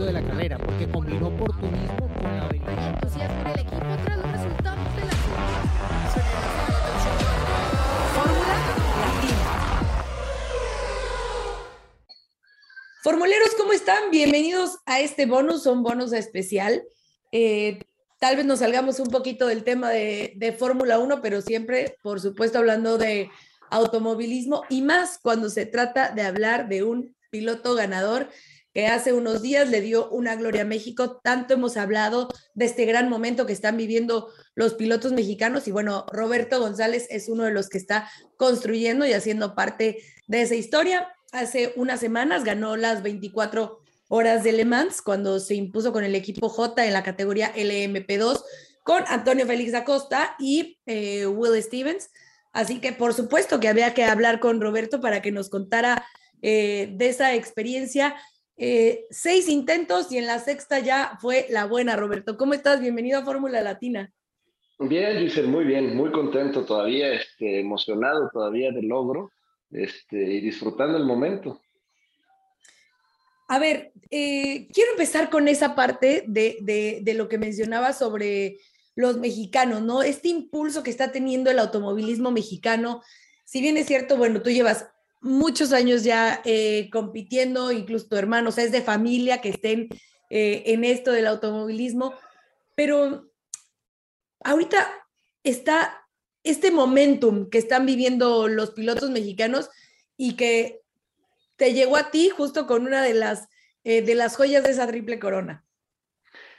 éxito de la carrera, porque combinó oportunismo con la habilidad. Y entusiasmo en el equipo tras los resultados de la Fórmula Latina. Formuleros, ¿cómo están? Bienvenidos a este bonus, un bonus especial. Eh, tal vez nos salgamos un poquito del tema de, de Fórmula 1, pero siempre, por supuesto, hablando de automovilismo y más cuando se trata de hablar de un piloto ganador que hace unos días le dio una gloria a México. Tanto hemos hablado de este gran momento que están viviendo los pilotos mexicanos y bueno, Roberto González es uno de los que está construyendo y haciendo parte de esa historia. Hace unas semanas ganó las 24 horas de Le Mans cuando se impuso con el equipo J en la categoría LMP2 con Antonio Félix Acosta y eh, Will Stevens. Así que por supuesto que había que hablar con Roberto para que nos contara eh, de esa experiencia eh, seis intentos y en la sexta ya fue la buena, Roberto. ¿Cómo estás? Bienvenido a Fórmula Latina. Bien, Giselle, muy bien, muy contento todavía, este, emocionado todavía del logro este, y disfrutando el momento. A ver, eh, quiero empezar con esa parte de, de, de, lo que mencionaba sobre los mexicanos, ¿no? Este impulso que está teniendo el automovilismo mexicano. Si bien es cierto, bueno, tú llevas muchos años ya eh, compitiendo, incluso tu hermano, o sea, es de familia que estén eh, en esto del automovilismo, pero ahorita está este momentum que están viviendo los pilotos mexicanos y que te llegó a ti justo con una de las, eh, de las joyas de esa triple corona.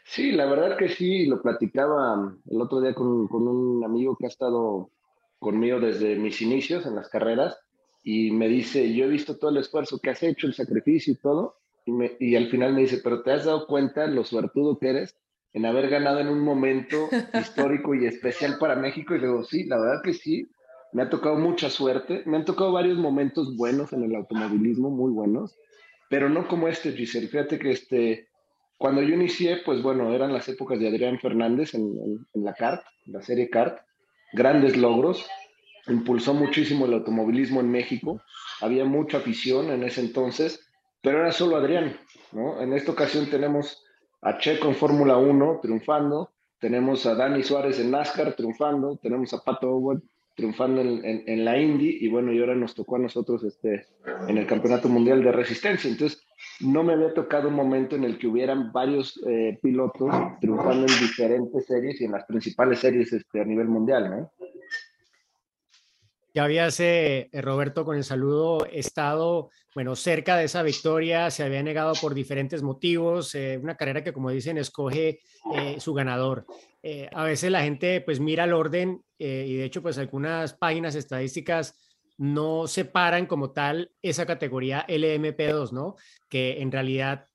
Sí, la verdad que sí, lo platicaba el otro día con, con un amigo que ha estado conmigo desde mis inicios en las carreras y me dice, yo he visto todo el esfuerzo que has hecho, el sacrificio y todo, y, me, y, al final me dice, pero te has dado cuenta lo suertudo que eres en haber ganado en un momento histórico y especial para México. Y digo, sí, la verdad que sí, me ha tocado mucha suerte, me han tocado varios momentos buenos en el automovilismo, muy buenos, pero no como este, Giselle. Fíjate que este, cuando yo inicié, pues bueno, eran las épocas de Adrián Fernández en, en, en la CART, la serie CART, grandes logros, impulsó muchísimo el automovilismo en México. Había mucha afición en ese entonces, pero era solo Adrián. En esta ocasión tenemos a Checo en Fórmula 1 triunfando, tenemos a Dani Suárez en NASCAR triunfando, tenemos a Pato Howard triunfando en, en, en, la Indy y bueno, y ahora nos tocó a nosotros este, en el Campeonato Mundial de Resistencia. Entonces, no me había tocado un momento en el que hubieran varios eh, pilotos triunfando en diferentes series y en las principales series este, a nivel mundial, ¿no? Ya habías, eh, Roberto, con el saludo, estado, bueno, cerca de esa victoria, se había negado por diferentes motivos, eh, una carrera que, como dicen, escoge eh, su ganador. Eh, a veces la gente, pues, mira el orden eh, y, de hecho, pues, algunas páginas estadísticas no separan como tal esa categoría LMP2, ¿no? Que en realidad,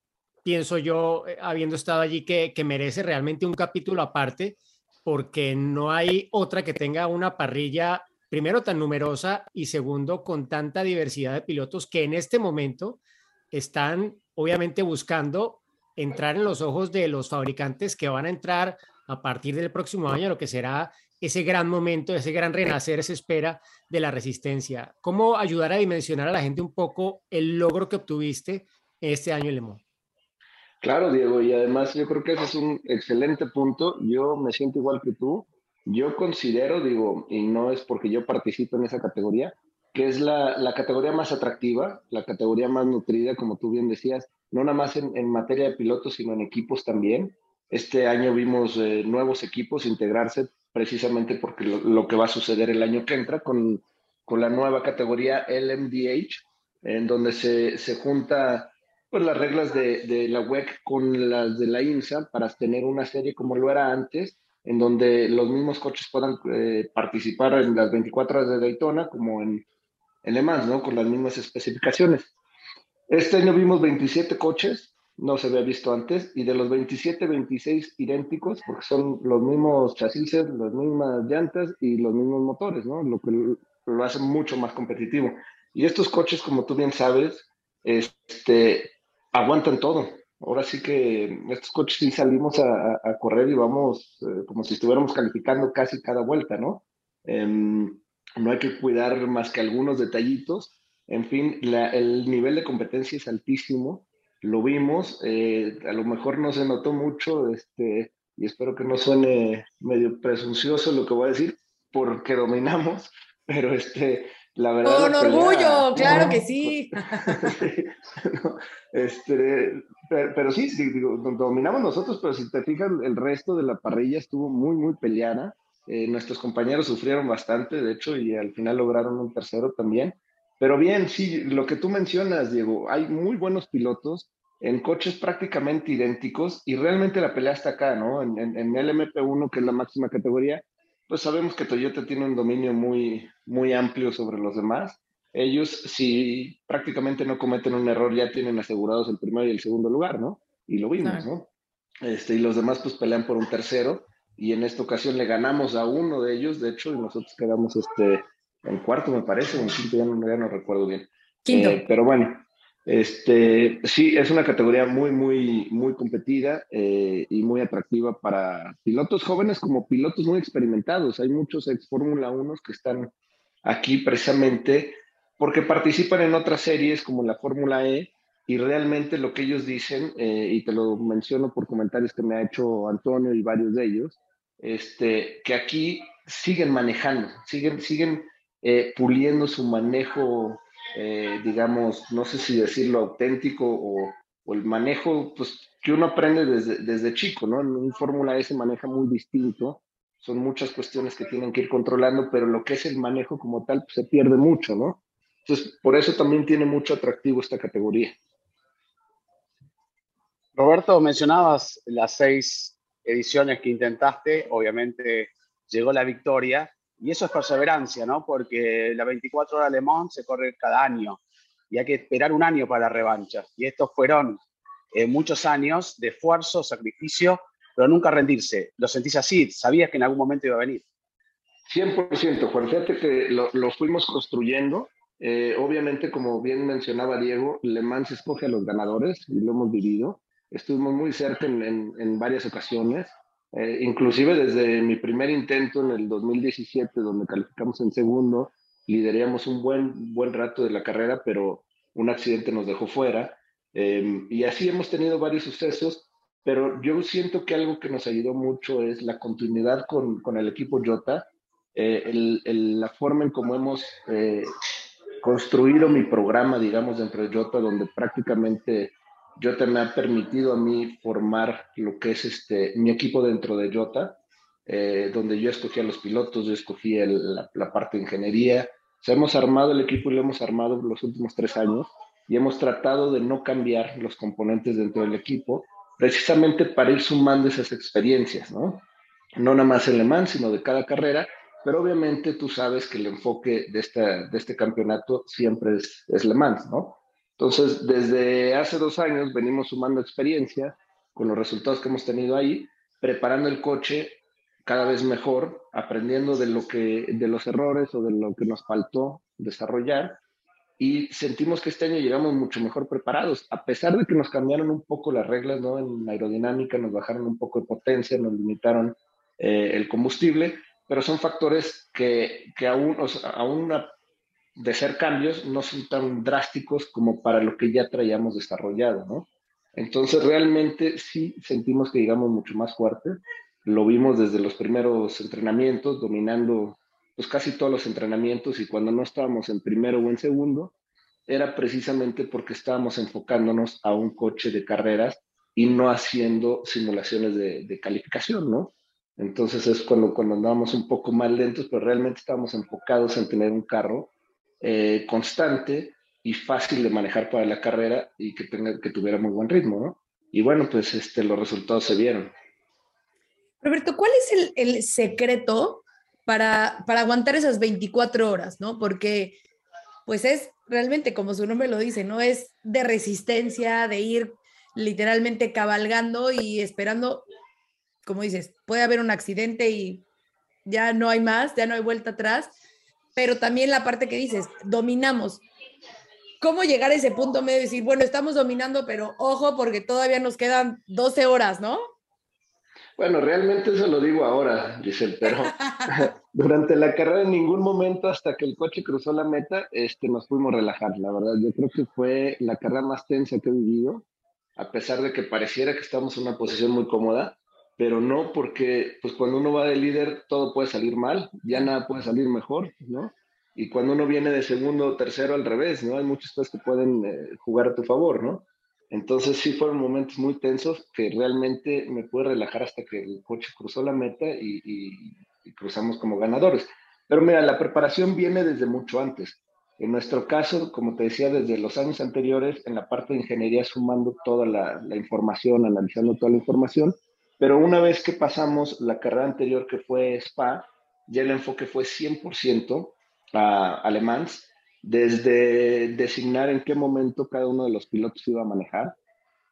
pienso yo, habiendo estado allí, que, que merece realmente un capítulo aparte, porque no hay otra que tenga una parrilla primero tan numerosa y segundo con tanta diversidad de pilotos que en este momento están obviamente buscando entrar en los ojos de los fabricantes que van a entrar a partir del próximo año, lo que será ese gran momento, ese gran renacer, se espera de la resistencia. ¿Cómo ayudar a dimensionar a la gente un poco el logro que obtuviste este año en Le? Claro, Diego, y además yo creo que ese es un excelente punto. Yo me siento igual que tú. Yo considero, digo, y no es porque yo participo en esa categoría, que es la, la categoría más atractiva, la categoría más nutrida, como tú bien decías, no nada más en, en materia de pilotos, sino en equipos también. Este año vimos eh, nuevos equipos integrarse precisamente porque lo, lo, que va a suceder el año que entra con, con la nueva categoría LMDH, en donde se, se junta pues, las reglas de, de la WEC con las de la INSA para tener una serie como lo era antes, en donde los mismos coches puedan eh, participar en las 24 horas de Daytona como en, en Le ¿no? Con las mismas especificaciones. Este año vimos 27 coches, no se había visto antes, y de los 27, 26 idénticos, porque son los mismos chasis, las mismas llantas y los mismos motores, ¿no? Lo que lo hace mucho más competitivo. Y estos coches, como tú bien sabes, este, aguantan todo ahora sí que estos coches sí salimos a, a correr y vamos eh, como si estuviéramos calificando casi cada vuelta, ¿no? Eh, no hay que cuidar más que algunos detallitos. En fin, la, el nivel de competencia es altísimo. lo vimos, eh, a lo mejor no se notó mucho, este, y espero que no suene medio presuncioso lo que voy a decir, porque dominamos, pero este, la verdad... Con orgullo, claro que sí. este, pero, sí, digo, dominamos nosotros, pero si te fijas, el resto de la parrilla estuvo muy, muy peleada. Eh, nuestros compañeros sufrieron bastante, de hecho, y al final lograron un tercero también. Pero bien, sí, lo que tú mencionas, Diego, hay muy buenos pilotos en coches prácticamente idénticos y realmente la pelea está acá, ¿no? En, en, el MP1, que es la máxima categoría, pues sabemos que Toyota tiene un dominio muy, muy amplio sobre los demás. Ellos, si prácticamente no cometen un error, ya tienen asegurados el primero y el segundo lugar, ¿no? Y lo vimos, ¿no? Este, y los demás pues pelean por un tercero y en esta ocasión le ganamos a uno de ellos, de hecho, y nosotros quedamos este, en cuarto, me parece, o en quinto, ya no, ya no recuerdo bien. Quinto. Eh, pero bueno, este, sí, es una categoría muy, muy, muy competida eh, y muy atractiva para pilotos jóvenes como pilotos muy experimentados. Hay muchos ex Fórmula 1 que están aquí precisamente porque participan en otras series como la Fórmula E y realmente lo que ellos dicen, eh, y te lo menciono por comentarios que me ha hecho Antonio y varios de ellos, este, que aquí siguen manejando, siguen, siguen eh, puliendo su manejo, eh, digamos, no sé si decirlo auténtico o, el manejo pues, que uno aprende desde, desde chico, ¿no? En un Fórmula E se maneja muy distinto, son muchas cuestiones que tienen que ir controlando, pero lo que es el manejo como tal pues, se pierde mucho, ¿no? Entonces, por eso también tiene mucho atractivo esta categoría. Roberto, mencionabas las seis ediciones que intentaste, obviamente llegó la victoria, y eso es perseverancia, ¿no? Porque la 24 horas Le Mans se corre cada año y hay que esperar un año para la revancha. Y estos fueron eh, muchos años de esfuerzo, sacrificio, pero nunca rendirse. ¿Lo sentís así? ¿Sabías que en algún momento iba a venir? 100%, Juan. Fíjate que lo, lo fuimos construyendo. Eh, obviamente, como bien mencionaba Diego, Le Mans escoge a los ganadores y lo hemos vivido. Estuvimos muy cerca en, varias ocasiones, eh, inclusive desde mi primer intento en el 2017, donde calificamos en segundo, lideríamos un buen, buen rato de la carrera, pero un accidente nos dejó fuera. Em, y así hemos tenido varios sucesos, pero yo siento que algo que nos ayudó mucho es la continuidad con, con el equipo Jota, eh, la forma en cómo hemos eh, construido mi programa, digamos, dentro de Jota, donde prácticamente Jota me ha permitido a mí formar lo que es este, mi equipo dentro de Jota, eh, donde yo escogí a los pilotos, yo escogí la, parte de ingeniería. O hemos armado el equipo y lo hemos armado los últimos tres años y hemos tratado de no cambiar los componentes dentro del equipo, precisamente para ir sumando esas experiencias, ¿no? No nada más en Le Mans, sino de cada carrera, pero obviamente tú sabes que el enfoque de, esta, de este campeonato siempre es, es Le Mans, ¿no? Entonces, desde hace dos años venimos sumando experiencia con los resultados que hemos tenido ahí, preparando el coche cada vez mejor, aprendiendo de, lo que, de los errores o de lo que nos faltó desarrollar y sentimos que este año llegamos mucho mejor preparados, a pesar de que nos cambiaron un poco las reglas, ¿no? En aerodinámica nos bajaron un poco de potencia, nos limitaron eh, el combustible, pero son factores que, que aún, o sea, aún de ser cambios no son tan drásticos como para lo que ya traíamos desarrollado, ¿no? Entonces realmente sí sentimos que llegamos mucho más fuerte. Lo vimos desde los primeros entrenamientos, dominando pues casi todos los entrenamientos y cuando no estábamos en primero o en segundo, era precisamente porque estábamos enfocándonos a un coche de carreras y no haciendo simulaciones de, de calificación, ¿no? Entonces es cuando, cuando andábamos un poco más lentos, pero realmente estábamos enfocados en tener un carro eh, constante y fácil de manejar para la carrera y que, tenga, que tuviera muy buen ritmo, ¿no? Y bueno, pues este, los resultados se vieron. Roberto, ¿cuál es el, el secreto para, para aguantar esas 24 horas, ¿no? Porque pues es realmente, como su nombre lo dice, no es de resistencia, de ir literalmente cabalgando y esperando, como dices, puede haber un accidente y ya no hay más, ya no hay vuelta atrás, pero también la parte que dices, dominamos. ¿Cómo llegar a ese punto medio y decir, bueno, estamos dominando, pero ojo, porque todavía nos quedan 12 horas, ¿no? Bueno, realmente eso lo digo ahora, Giselle, pero durante la carrera en ningún momento hasta que el coche cruzó la meta, este, nos fuimos a relajar, la verdad. Yo creo que fue la carrera más tensa que he vivido. a pesar de que pareciera que estamos en una posición muy cómoda, pero no porque pues cuando uno va de líder todo puede salir mal, ya nada puede salir mejor, ¿no? Y cuando uno viene de segundo o tercero al revés, ¿no? Hay muchas cosas que pueden eh, jugar a tu favor, ¿no? Entonces sí fueron momentos muy tensos que realmente me pude relajar hasta que el coche cruzó la meta y, y cruzamos como ganadores. Pero mira, la preparación viene desde mucho antes. En nuestro caso, como te decía, desde los años anteriores, en la parte de ingeniería, sumando toda la, información, analizando toda la información, pero una vez que pasamos la carrera anterior que fue SPA, ya el enfoque fue 100% a alemán, desde designar en qué momento cada uno de los pilotos iba a manejar,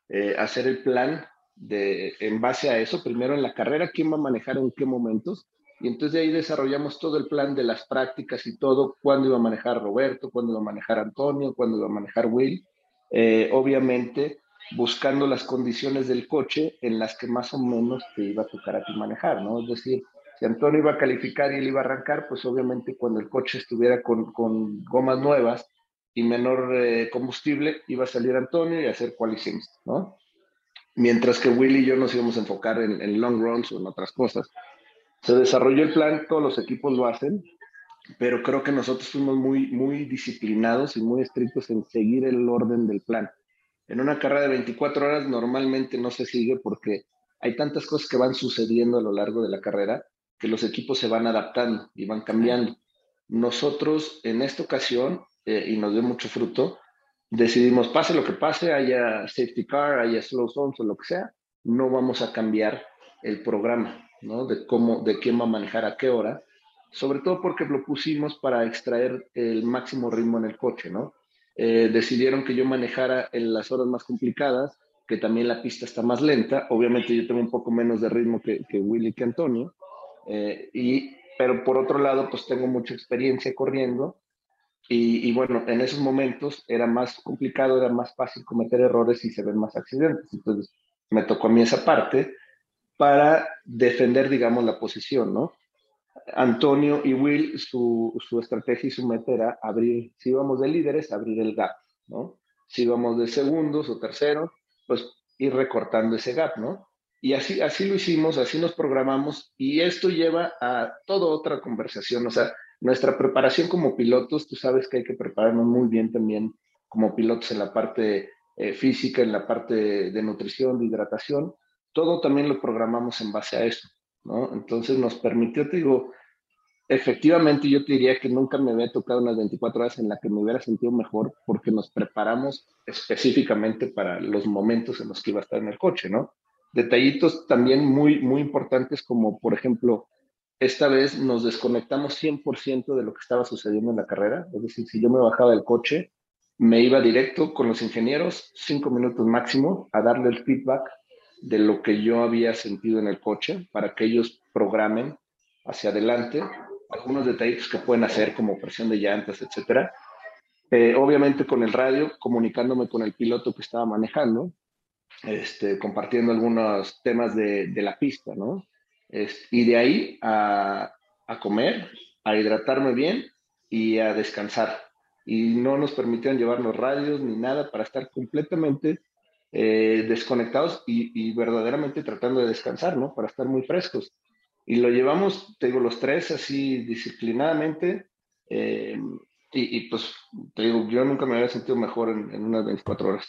eh, hacer el plan de, en base a eso, primero en la carrera, quién va a manejar en qué momentos, y entonces de ahí desarrollamos todo el plan de las prácticas y todo, cuándo iba a manejar Roberto, cuándo iba a manejar Antonio, cuándo iba a manejar Will. Eh, obviamente buscando las condiciones del coche en las que más o menos te iba a tocar a ti manejar, ¿no? Es decir, si Antonio iba a calificar y él iba a arrancar, pues obviamente cuando el coche estuviera con, con gomas nuevas y menor eh, combustible, iba a salir Antonio y hacer qualifying, ¿no? Mientras que Will y yo nos íbamos a enfocar en, en long runs o en otras cosas. Se desarrolló el plan, todos los equipos lo hacen, pero creo que nosotros fuimos muy, muy disciplinados y muy estrictos en seguir el orden del plan. En una carrera de 24 horas normalmente no se sigue porque hay tantas cosas que van sucediendo a lo largo de la carrera que los equipos se van adaptando y van cambiando. Nosotros en esta ocasión, eh, y nos dio mucho fruto, decidimos, pase lo que pase, haya safety car, haya slow zones o lo que sea, no vamos a cambiar el programa. De cómo, de quién va a manejar a qué hora, sobre todo porque lo pusimos para extraer el máximo ritmo en el coche, ¿no? Eh, decidieron que yo manejara en las horas más complicadas, que también la pista está más lenta, obviamente yo tengo un poco menos de ritmo que, que Willy que Antonio, eh, y, pero por otro lado, pues tengo mucha experiencia corriendo, y, y, bueno, en esos momentos era más complicado, era más fácil cometer errores y se ven más accidentes. Entonces me tocó a mí esa parte para defender, digamos, la posición, ¿no? Antonio y Will, su, su, estrategia y su meta era abrir, si íbamos de líderes, abrir el gap, ¿no? Si íbamos de segundos o terceros, pues ir recortando ese gap, ¿no? Y así, así lo hicimos, así nos programamos y esto lleva a toda otra conversación, o sea, nuestra preparación como pilotos, tú sabes que hay que prepararnos muy bien también como pilotos en la parte eh, física, en la parte de nutrición, de hidratación, todo también lo programamos en base a eso, ¿no? Entonces nos permitió, te digo, efectivamente yo te diría que nunca me había tocado unas 24 horas en la que me hubiera sentido mejor porque nos preparamos específicamente para los momentos en los que iba a estar en el coche, ¿no? Detallitos también muy, muy importantes como, por ejemplo, esta vez nos desconectamos 100% de lo que estaba sucediendo en la carrera, es decir, si yo me bajaba del coche, me iba directo con los ingenieros, cinco minutos máximo, a darle el feedback de lo que yo había sentido en el coche para que ellos programen hacia adelante algunos detalles que pueden hacer como presión de llantas, etcétera. Eh, obviamente con el radio, comunicándome con el piloto que estaba manejando, este, compartiendo algunos temas de, de la pista, ¿no? y de ahí a, a, comer, a hidratarme bien y a descansar. Y no nos permitieron llevarnos radios ni nada para estar completamente eh, desconectados y, verdaderamente tratando de descansar, ¿no? Para estar muy frescos. Y lo llevamos, te digo, los tres así disciplinadamente. Eh, y, pues, te digo, yo nunca me había sentido mejor en, unas 24 horas.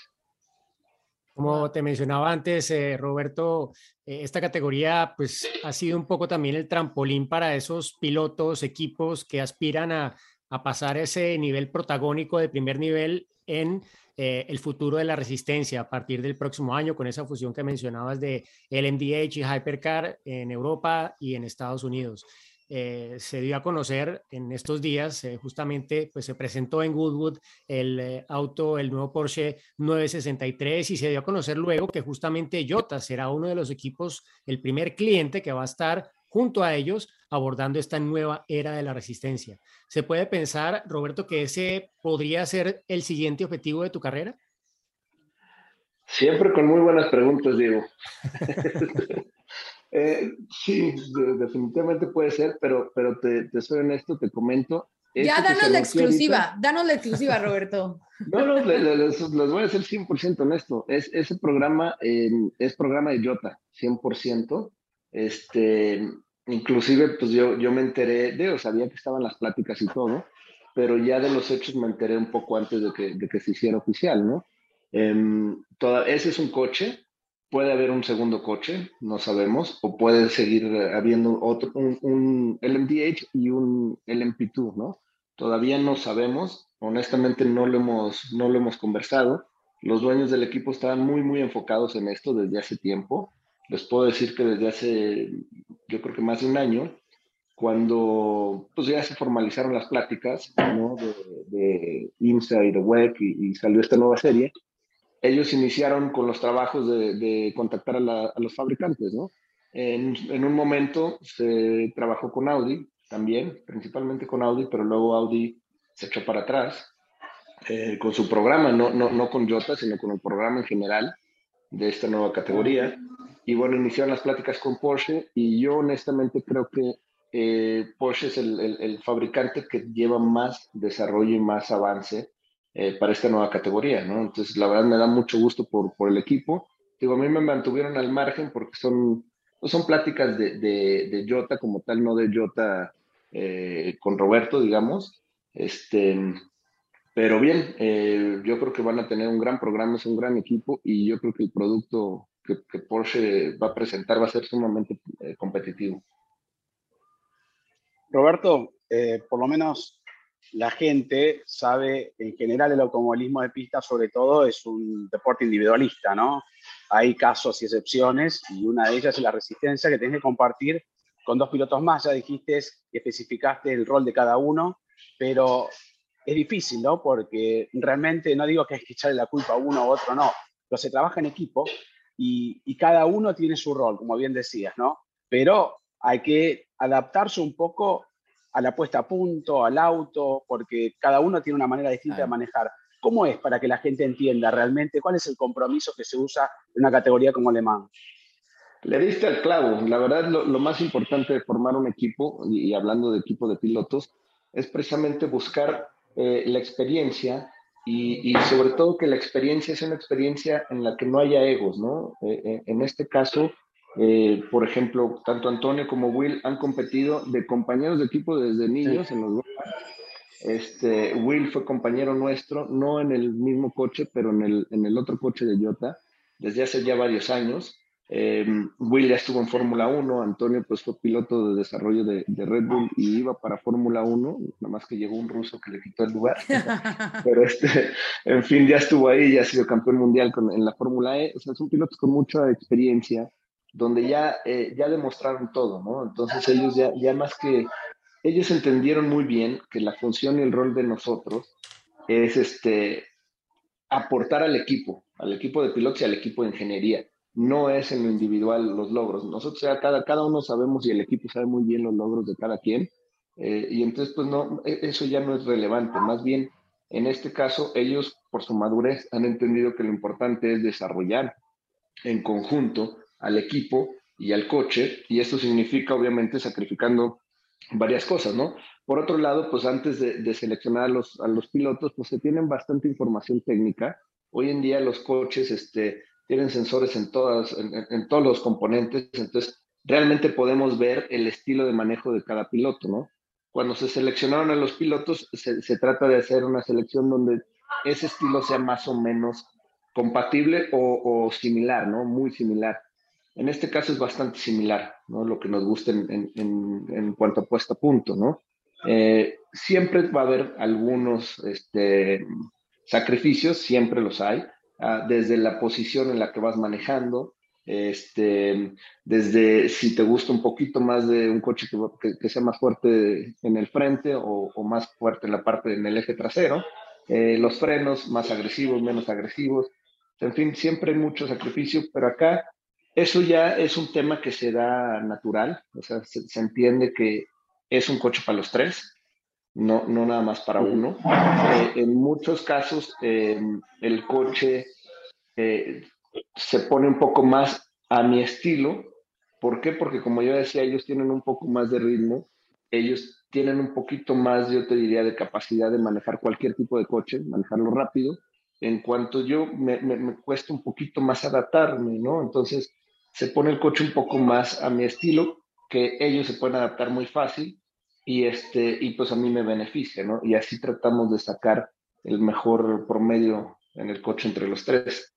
Como te mencionaba antes, eh, Roberto, esta categoría pues ha sido un poco también el trampolín para esos pilotos, equipos que aspiran a, a pasar ese nivel protagónico de primer nivel en eh, el futuro de la resistencia a partir del próximo año con esa fusión que mencionabas de LMDH y Hypercar en Europa y en Estados Unidos. Eh, se dio a conocer en estos días, eh, justamente, pues se presentó en Goodwood el auto, el nuevo Porsche 963 y se dio a conocer luego que justamente Jota será uno de los equipos, el primer cliente que va a estar junto a ellos abordando esta nueva era de la resistencia. ¿Se puede pensar, Roberto, que ese podría ser el siguiente objetivo de tu carrera? Siempre con muy buenas preguntas, Diego. Eh, sí, definitivamente puede ser, pero, pero te, te, soy honesto, te comento, Ya, danos la exclusiva, ahorita- danos la exclusiva, Roberto. No, no, le- le- les, les voy a ser 100% honesto. Es, ese programa eh, es programa de Jota, 100%. Este, inclusive, pues yo, yo me enteré, de, sabía que estaban las pláticas y todo, pero ya de los hechos me enteré un poco antes de que, de que se hiciera oficial, ¿no? Em, toda, ese es un coche, puede haber un segundo coche, no sabemos, o puede seguir habiendo otro, un, un LMDH y un LMP2, ¿no? Todavía no sabemos, honestamente no lo hemos, no lo hemos conversado. Los dueños del equipo estaban muy, muy enfocados en esto desde hace tiempo. Les puedo decir que desde hace, yo creo que más de un año, cuando pues ya se formalizaron las pláticas ¿no? de, de IMSA y de WEC y, y salió esta nueva serie, ellos iniciaron con los trabajos de, de contactar a, los fabricantes, ¿no? En, en un momento se trabajó con Audi también, principalmente con Audi, pero luego Audi se echó para atrás eh, con su programa, no, no, no con Jota, sino con el programa en general de esta nueva categoría. Y bueno, iniciaron las pláticas con Porsche y yo honestamente creo que eh, Porsche es el, el- el fabricante que lleva más desarrollo y más avance eh, para esta nueva categoría, ¿no? Entonces, la verdad me da mucho gusto por, por el equipo. Digo, a mí me mantuvieron al margen porque son, no son pláticas de, de, de Jota como tal, no de Jota eh, con Roberto, digamos. Este, pero bien, eh, yo creo que van a tener un gran programa, es un gran equipo y yo creo que el producto que, que Porsche va a presentar va a ser sumamente eh, competitivo. Roberto, eh, por lo menos la gente sabe, en general el automovilismo de pista sobre todo es un deporte individualista, ¿no? Hay casos y excepciones y una de ellas es la resistencia que tienes que compartir con dos pilotos más. Ya dijiste y especificaste el rol de cada uno, pero es difícil, ¿no? Porque realmente no digo que hay que echarle la culpa a uno u otro, no, pero se trabaja en equipo y, y cada uno tiene su rol, como bien decías, ¿no? Pero hay que adaptarse un poco a la puesta a punto, al auto, porque cada uno tiene una manera distinta de manejar. ¿Cómo es para que la gente entienda realmente cuál es el compromiso que se usa en una categoría como Le Mans? Le diste al clavo. La verdad, lo, lo más importante de formar un equipo, y, y hablando de equipo de pilotos, es precisamente buscar eh, la experiencia y, y sobre todo que la experiencia sea una experiencia en la que no haya egos, ¿no? Eh, eh, en este caso, eh, por ejemplo, tanto Antonio como Will han competido de compañeros de equipo desde niños en los este, Will fue compañero nuestro, no en el mismo coche, pero en el, en el otro coche de Jota, desde hace ya varios años. Eh, Will ya estuvo en Fórmula 1, Antonio pues fue piloto de desarrollo de, de Red Bull y iba para Fórmula 1, nada más que llegó un ruso que le quitó el lugar. Pero este, en fin, ya estuvo ahí, ya ha sido campeón mundial con, en la Fórmula E. O sea, son pilotos con mucha experiencia, donde ya, eh, ya demostraron todo, ¿no? Entonces ellos ya, ya más que, ellos entendieron muy bien que la función y el rol de nosotros es este, aportar al equipo, al equipo de pilotos y al equipo de ingeniería. No es en lo individual los logros. Nosotros ya cada, cada uno sabemos y el equipo sabe muy bien los logros de cada quien. Eh, y entonces, pues no, e- eso ya no es relevante. Más bien, en este caso, ellos, por su madurez, han entendido que lo importante es desarrollar en conjunto al equipo y al coche, y esto significa, obviamente, sacrificando varias cosas, ¿no? Por otro lado, pues antes de, seleccionar a los, a los pilotos, pues se tienen bastante información técnica. Hoy en día los coches este, tienen sensores en, todas, en, todos los componentes, entonces realmente podemos ver el estilo de manejo de cada piloto, ¿no? Cuando se seleccionaron a los pilotos, se, trata de hacer una selección donde ese estilo sea más o menos compatible o, similar, ¿no? Muy similar. En este caso es bastante similar, ¿no? Lo que nos gusta en cuanto a puesta a punto, ¿no? Eh, siempre va a haber algunos este, sacrificios, siempre los hay, ah, desde la posición en la que vas manejando, este, desde si te gusta un poquito más de un coche que, que- sea más fuerte en el frente o, o más fuerte en la parte en el eje trasero, eh, los frenos más agresivos, menos agresivos, en fin, siempre hay mucho sacrificio, pero acá eso ya es un tema que se da natural, o sea, se, se entiende que es un coche para los tres, no, no nada más para uno. Eh, en muchos casos, eh, el coche eh, se pone un poco más a mi estilo. ¿Por qué? Porque como yo decía, ellos tienen un poco más de ritmo ellos tienen un poquito más, yo te diría, de capacidad de manejar cualquier tipo de coche, manejarlo rápido. En cuanto yo me, me, me cuesta un poquito más adaptarme, ¿no? Entonces se pone el coche un poco más a mi estilo, que ellos se pueden adaptar muy fácil y, este, y pues a mí me beneficia, ¿no? Y así tratamos de sacar el mejor promedio en el coche entre los tres.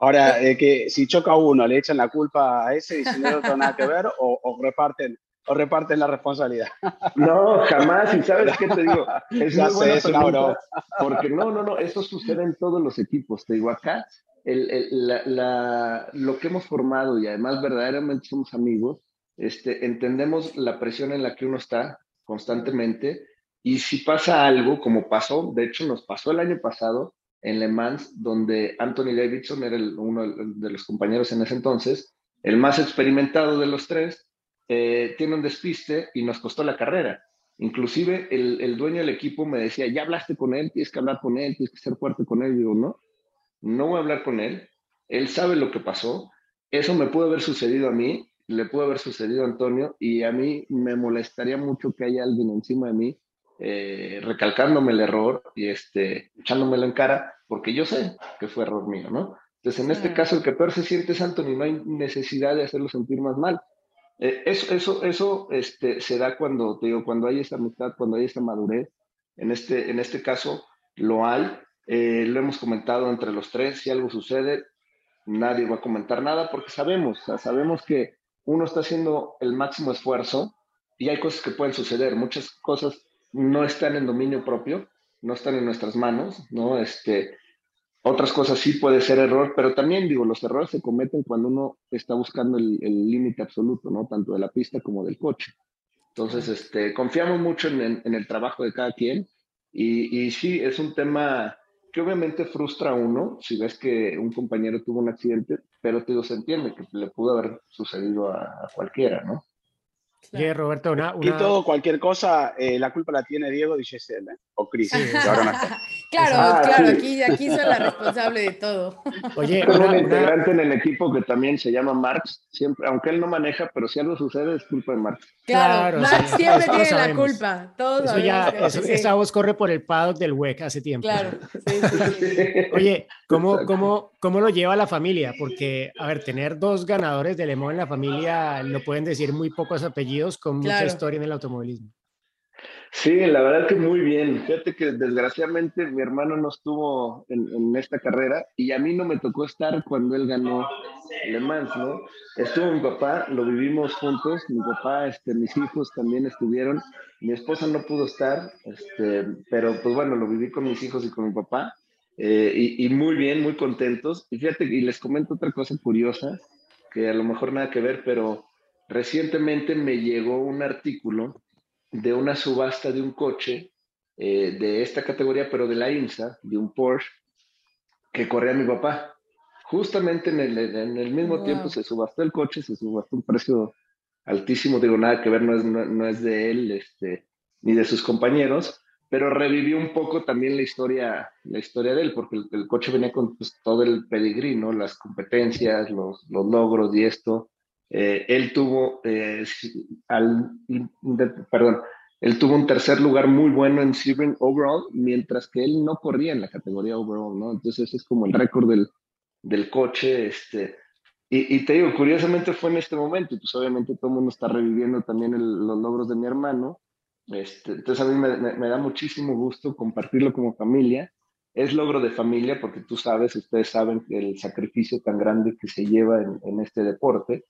Ahora, eh, que si choca uno, le echan la culpa a ese y si no tiene nada que ver o, o, reparten o reparten la responsabilidad. No, jamás. ¿Y sabes qué te digo? Es ya sé, es una broma. Porque no, no, no, eso sucede en todos los equipos. Te digo, acá el, el, la, la, lo que hemos formado y además verdaderamente somos amigos, este, entendemos la presión en la que uno está constantemente y si pasa algo, como pasó, de hecho nos pasó el año pasado en Le Mans, donde Anthony Davidson era el, uno de los compañeros en ese entonces, el más experimentado de los tres, eh, tiene un despiste y nos costó la carrera. Inclusive el, el, dueño del equipo me decía, ya hablaste con él, tienes que hablar con él, tienes que ser fuerte con él. Y digo, no, no voy a hablar con él, él sabe lo que pasó, eso me pudo haber sucedido a mí, le pudo haber sucedido a Antonio y a mí me molestaría mucho que haya alguien encima de mí eh, recalcándome el error y este, echándomelo en cara, porque yo sé que fue error mío, ¿no? Entonces, en este caso, el que peor se siente es Anthony, no hay necesidad de hacerlo sentir más mal. Eh, eso eso, eso este, se da cuando, te digo, cuando hay esa amistad, cuando hay esa madurez. En este, en este caso, lo hay. Eh, lo hemos comentado entre los tres. Si algo sucede, nadie va a comentar nada porque sabemos, o sea, sabemos que uno está haciendo el máximo esfuerzo y hay cosas que pueden suceder. Muchas cosas no están en dominio propio, no están en nuestras manos, ¿no? Este, otras cosas sí puede ser error, pero también digo, los errores se cometen cuando uno está buscando el límite absoluto, ¿no? Tanto de la pista como del coche. Entonces, este, confiamos mucho en, en, en el trabajo de cada quien y, y, sí, es un tema que obviamente frustra a uno si ves que un compañero tuvo un accidente, pero te digo, se entiende que le pudo haber sucedido a, a cualquiera, ¿no? Claro. Oye, Roberto, una, una... Y todo, cualquier cosa, eh, la culpa la tiene Diego y Giselle, ¿eh? o Cris. Sí. claro, ah, claro, sí. aquí, aquí soy la responsable de todo. Oye, una, un integrante en el equipo que también se llama Marx, siempre, aunque él no maneja, pero si algo sucede es culpa de Marx. Claro, claro Marx sí, siempre tiene la culpa. Todos eso ya, eso, sí. esa voz corre por el paddock del WEC hace tiempo. Claro, sí, Oye, ¿cómo, cómo, ¿cómo lo lleva la familia? Porque, a ver, tener dos ganadores de Le Mans en la familia, lo pueden decir muy pocos apellidos con claro. mucha historia en el automovilismo. Sí, la verdad que muy bien. Fíjate que desgraciadamente mi hermano no estuvo en, en, esta carrera y a mí no me tocó estar cuando él ganó Le Mans, ¿no? Estuvo mi papá, lo vivimos juntos, mi papá, este, mis hijos también estuvieron, mi esposa no pudo estar, este, pero pues bueno, lo viví con mis hijos y con mi papá eh, y, y muy bien, muy contentos. Y fíjate, y les comento otra cosa curiosa, que a lo mejor nada que ver, pero Recientemente me llegó un artículo de una subasta de un coche eh, de esta categoría, pero de la IMSA, de un Porsche, que corría mi papá. Justamente en el, en el mismo wow. tiempo se subastó el coche, se subastó un precio altísimo, digo, nada que ver, no es, no, no es de él este, ni de sus compañeros, pero revivió un poco también la historia, la historia de él, porque el, el coche venía con pues, todo el pedigrí, ¿no? Las competencias, los, los logros y esto. Eh, él tuvo, eh, al, perdón, él tuvo un tercer lugar muy bueno en Sebring overall, mientras que él no corría en la categoría overall, ¿no? Entonces ese es como el récord del, del coche, este, y, y, te digo, curiosamente fue en este momento, y pues obviamente todo el mundo está reviviendo también el, los logros de mi hermano, este, entonces a mí me, me, me, da muchísimo gusto compartirlo como familia, es logro de familia porque tú sabes, ustedes saben el sacrificio tan grande que se lleva en, en este deporte,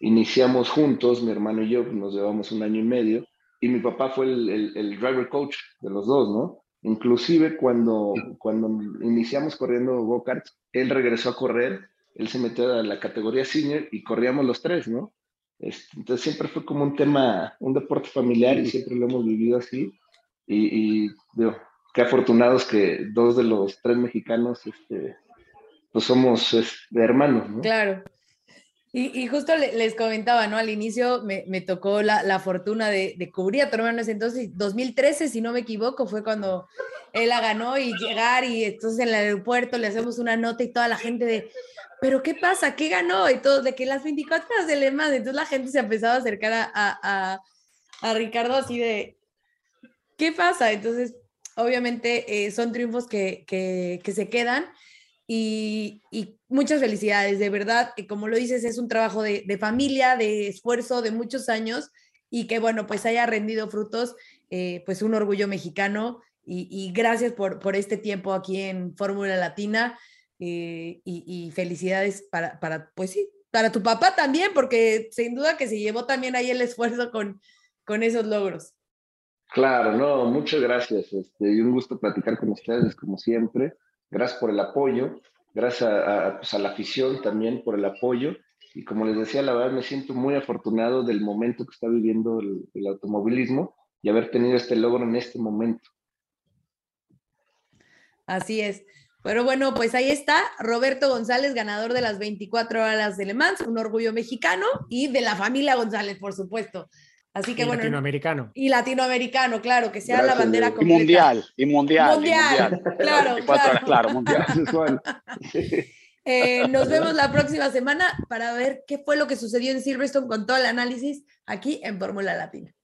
Iniciamos juntos, mi hermano y yo, nos llevamos un año y medio, y mi papá fue el, el, el driver coach de los dos, ¿no? Inclusive cuando, cuando iniciamos corriendo go-karts, él regresó a correr, él se metió a la categoría senior y corríamos los tres, ¿no? Entonces siempre fue como un tema, un deporte familiar y siempre lo hemos vivido así. Y, y digo, qué afortunados que dos de los tres mexicanos, este, pues somos este, hermanos, ¿no? Claro. Y, y, justo les comentaba, ¿no? Al inicio me, me tocó la, la fortuna de, de, cubrir a tu hermano ese entonces, 2013, si no me equivoco, fue cuando él la ganó y llegar y entonces en el aeropuerto le hacemos una nota y toda la gente de, pero ¿qué pasa? ¿Qué ganó? Y todo, de que las 24 horas de Le Mans, entonces la gente se empezaba a acercar a, a, a Ricardo así de, ¿qué pasa? Entonces, obviamente eh, son triunfos que, que, que se quedan y, y, muchas felicidades, de verdad, que como lo dices, es un trabajo de, familia, de esfuerzo, de muchos años y que bueno, pues haya rendido frutos, eh, pues un orgullo mexicano y, gracias por, por, este tiempo aquí en Fórmula Latina eh, y, y, felicidades para, para, pues sí, para tu papá también, porque sin duda que se llevó también ahí el esfuerzo con, con esos logros. Claro, no, muchas gracias. Este, y un gusto platicar con ustedes, como siempre. Gracias por el apoyo, gracias pues a, la afición también por el apoyo. Y como les decía, la verdad me siento muy afortunado del momento que está viviendo el, el automovilismo y haber tenido este logro en este momento. Así es. Pero bueno, pues ahí está Roberto González, ganador de las 24 horas de Le Mans, un orgullo mexicano y de la familia González, por supuesto. Así que y bueno. Latinoamericano. Y latinoamericano, claro, que sea Gracias, la bandera completa. Y mundial, y mundial. Mundial, y mundial. claro. claro. claro, mundial. eh, nos vemos la próxima semana para ver qué fue lo que sucedió en Silverstone con todo el análisis aquí en Fórmula Latina.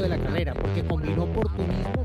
de la carrera, porque combinó oportunismo